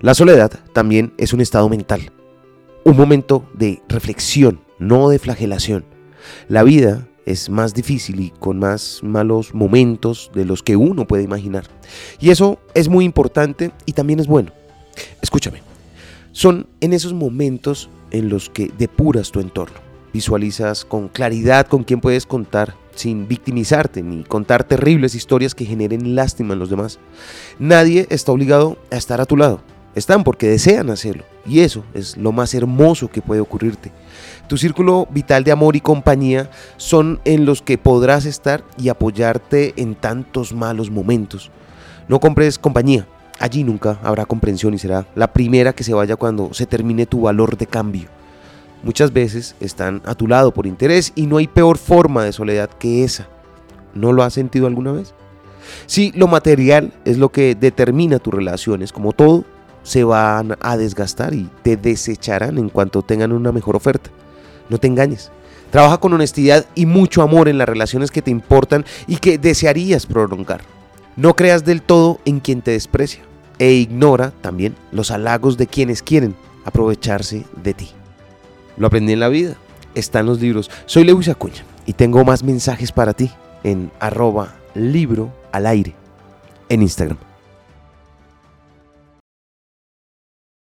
La soledad también es un estado mental, un momento de reflexión, no de flagelación. La vida es más difícil y con más malos momentos de los que uno puede imaginar. Y eso es muy importante y también es bueno. Escúchame, son en esos momentos en los que depuras tu entorno, visualizas con claridad con quién puedes contar sin victimizarte ni contar terribles historias que generen lástima en los demás. Nadie está obligado a estar a tu lado. Están porque desean hacerlo. Y eso es lo más hermoso que puede ocurrirte. Tu círculo vital de amor y compañía son en los que podrás estar y apoyarte en tantos malos momentos. No compres compañía. Allí nunca habrá comprensión y será la primera que se vaya cuando se termine tu valor de cambio. Muchas veces están a tu lado por interés y no hay peor forma de soledad que esa. ¿No lo has sentido alguna vez? Si lo material es lo que determina tus relaciones, como todo, se van a desgastar y te desecharán en cuanto tengan una mejor oferta. No te engañes. Trabaja con honestidad y mucho amor en las relaciones que te importan y que desearías prolongar. No creas del todo en quien te desprecia e ignora también los halagos de quienes quieren aprovecharse de ti. Lo aprendí en la vida, está en los libros. Soy Lewis Acuña y tengo más mensajes para ti en arroba libro al aire en Instagram.